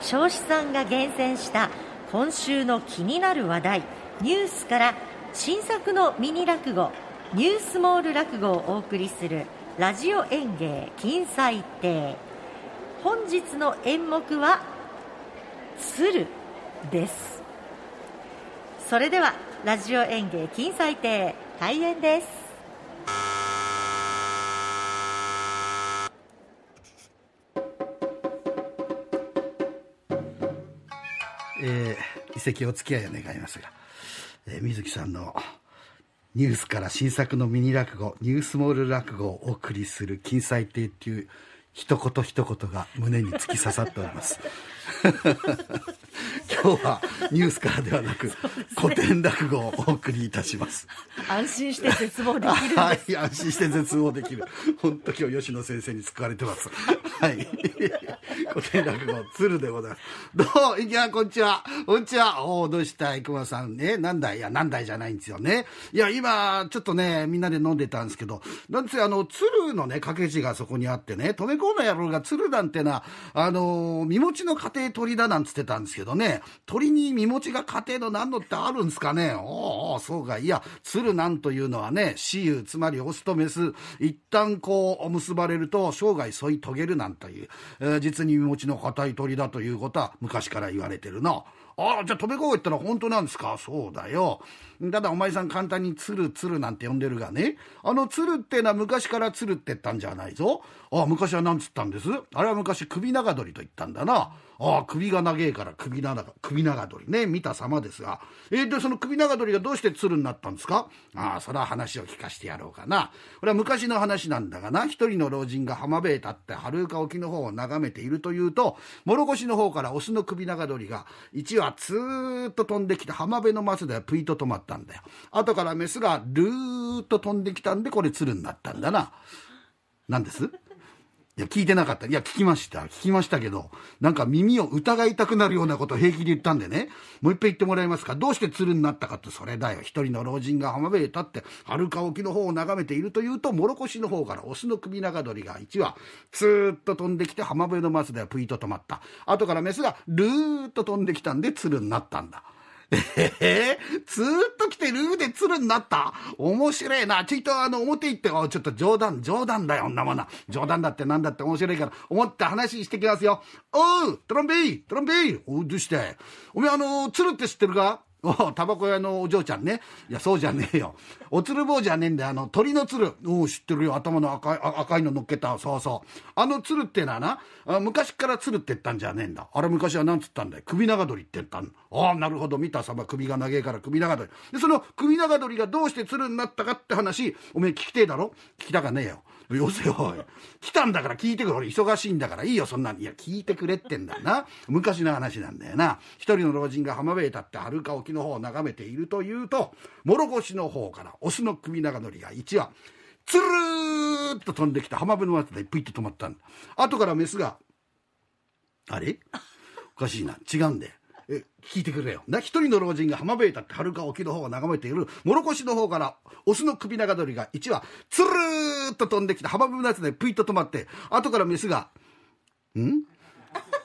彰子さんが厳選した今週の気になる話題ニュースから新作のミニ落語ニュースモール落語をお送りするラジオ演芸金彩亭。本日の演目は鶴です。それではラジオ演芸金彩亭開演です。えー、遺跡お付き合いを願いますが、えー、水木さんのニュースから新作のミニ落語ニュースモール落語をお送りする金彩亭っていう一言一言が胸に突き刺さっております。今日はニュースからではなく、ね、古典落語をお送りいたします。安心して絶望できるはい安心して絶望できる。本当今日吉野先生に救われてます。はい。古典落語鶴でございます。どういやこんにちは。こんにちは。おおどうしたい？熊さんね。何だいいや何だいじゃないんですよね。いや今ちょっとねみんなで飲んでたんですけどなんですよあの鶴のね掛け字がそこにあってね止め込んだ野郎が鶴なんてなあの身持ちの家庭鳥だなんつってたんですけどねね鳥に身持ちが家庭の何のってあるんですかねおおそうかいや鶴なんというのはね雌雄つまりオスとメス一旦こう結ばれると生涯添い遂げるなんという、えー、実に身持ちの硬い鳥だということは昔から言われてるな。ああ、じゃあ飛び越えったら本当なんですか？そうだよ。ただお前さん簡単に鶴鶴なんて呼んでるがね。あの鶴ってのは昔から鶴って言ったんじゃないぞ。ああ、昔は何つったんです？あれは昔首長鳥と言ったんだな。ああ、首が長えから首長、首長鳥ね。見た様ですが。えー、で、その首長鳥がどうして鶴になったんですか？ああ、それは話を聞かせてやろうかな。これは昔の話なんだがな。一人の老人が浜辺へ立って遥か沖の方を眺めているというと、諸越の方からオスの首長鳥が一羽ツーッと飛んできて浜辺の松ではプイと止まったんだよ。後からメスがルーッと飛んできたんでこれ鶴になったんだな。何です？いや、聞いてなかった。いや、聞きました。聞きましたけど、なんか耳を疑いたくなるようなことを平気で言ったんでね、もう一回言ってもらえますか。どうして鶴になったかってそれだよ。一人の老人が浜辺へ立って、遥か沖の方を眺めているというと、諸越の方からオスの首長鳥が1羽、ツーッと飛んできて浜辺の松ではプイと止まった。後からメスがルーッと飛んできたんで鶴になったんだ。ええー、ずーっと来るんだった面白いな。ちょいとあの表行って、ちょっと冗談、冗談だよ、女もな。冗談だってなんだって面白いから、思って話してきますよ。おう、トランベイトランベイおう、どうして？おめえあの、鶴って知ってるか？おタバコ屋のお嬢ちゃんね。いや、そうじゃねえよ。おつる坊じゃねえんだよ。あの、鳥の鶴。お知ってるよ。頭の赤い、赤いの乗っけた。そうそう。あの鶴ってのはな、昔から鶴って言ったんじゃねえんだ。あれ昔は何つったんだよ。首長鳥って言ったんだああ、なるほど。見た様、首が長えから首長鳥。で、その首長鳥がどうして鶴になったかって話、おめえ聞きてえだろ？聞きたかねえよ。よせよ、来たんだから聞いてくれ。俺忙しいんだからいいよ、そんなに。いや、聞いてくれってんだな。昔の話なんだよな。一人の老人が浜辺へ立って遥か沖の方を眺めているというと、諸越の方からオスの首長乗りが1羽、つるーっと飛んできた浜辺の松でプイッと止まったんだ。後からメスが、あれ？おかしいな。違うんだよ。え聞いてくれよ。な、一人の老人が浜辺へ立ってはるか沖の方を眺めている、もろこしの方から、オスの首長鳥が1羽、つるーっと飛んできて浜辺のやつでプイッと止まって、後からメスが、ん？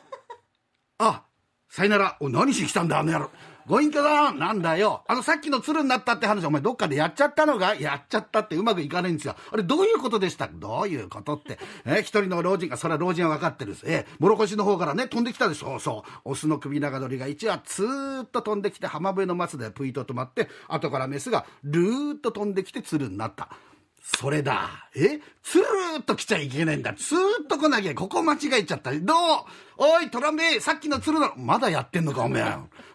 あ、さよなら。お何しに来たんだ、あの野郎。ご隠居だなんだよ。あのさっきの鶴になったって話、お前どっかでやっちゃったのがやっちゃったってうまくいかないんですよ。あれどういうことでした？どういうことって。え一人の老人が、それは老人は分かってるです。え諸越の方からね、飛んできたでしょ？そう。オスの首長鳥が1羽ツーッと飛んできて浜辺の松でプイと止まって、後からメスがルーッと飛んできて鶴になった。それだ。え？ツーッと来ちゃいけないんだ。ツーッと来なきゃ、ここ間違えちゃった。どう？おい、トランベさっきの鶴だろ。まだやってんのか、おめえ。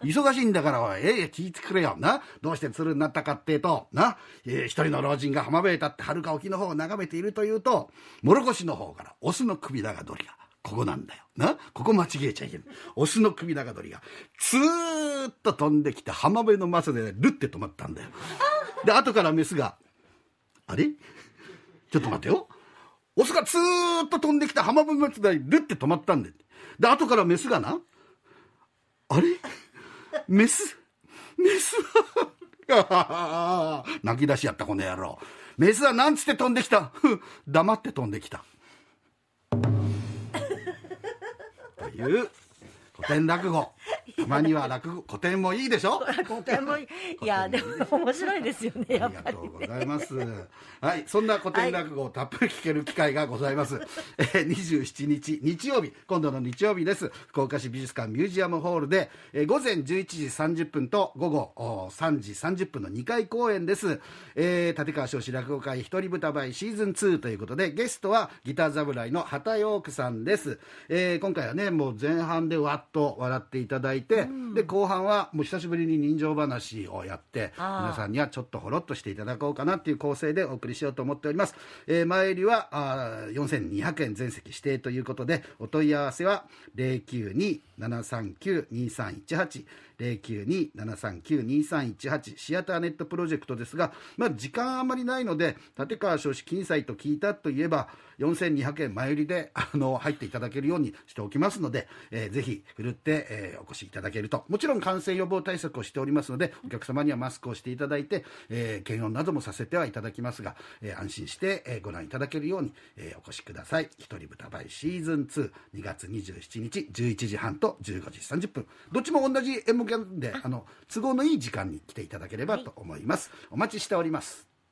忙しいんだから、おい。ええ、聞いてくれよ。な？どうして鶴になったかってと、な？えー、一人の老人が浜辺へ立って遥か沖の方を眺めているというと、諸越の方からオスの首長鳥が。ここなんだよ。な？ここ間違えちゃいけない。オスの首長鳥が、ツーッと飛んできて浜辺のマスで、ルって止まったんだよ。で、後からメスが、あれ？ちょっと待ってよ。オスがツーッと飛んできた浜辺松台ルって止まったんで。で、後からメスがな、あれ？メス？メスは？泣き出しやったこの野郎。メスはなんつって飛んできた？黙って飛んできた。という古典落語まには落語古典もいいでしょ？古典もいいやでも面白いですよねやありがっぱりとうございます。はい、そんな古典落語をたっぷり聞ける機会がございます。えー、27日日曜日、今度の日曜日です。福岡市美術館ミュージアムホールで、えー午前11時30分と午後お3時30分の2回公演です。えー立川少子落語会一人舞台シーズン2ということで、ゲストはギター侍の畑陽区さんです。えー今回はね、もう前半でわっと笑っていただいて、で、後半はもう久しぶりに人情話をやって、皆さんにはちょっとほろっとしていただこうかなっていう構成でお送りしようと思っております。えー前売りはあー4200円全席指定ということで、お問い合わせは092-739-2318 092-739-2318シアターネットプロジェクトですが、まあ、時間あまりないので立川少子金祭と聞いたといえば4200円前売りであの入っていただけるようにしておきますので、えーぜひふるって、えーお越しいただけると。もちろん感染予防対策をしておりますのでお客様にはマスクをしていただいて、えー検温などもさせてはいただきますが、えー安心して、えーご覧いただけるように、えーお越しください。一人豚バイシーズン22月27日11時半と15時30分。どっちも同じ演目なんであの都合のいい時間に来ていただければと思います。お待ちしております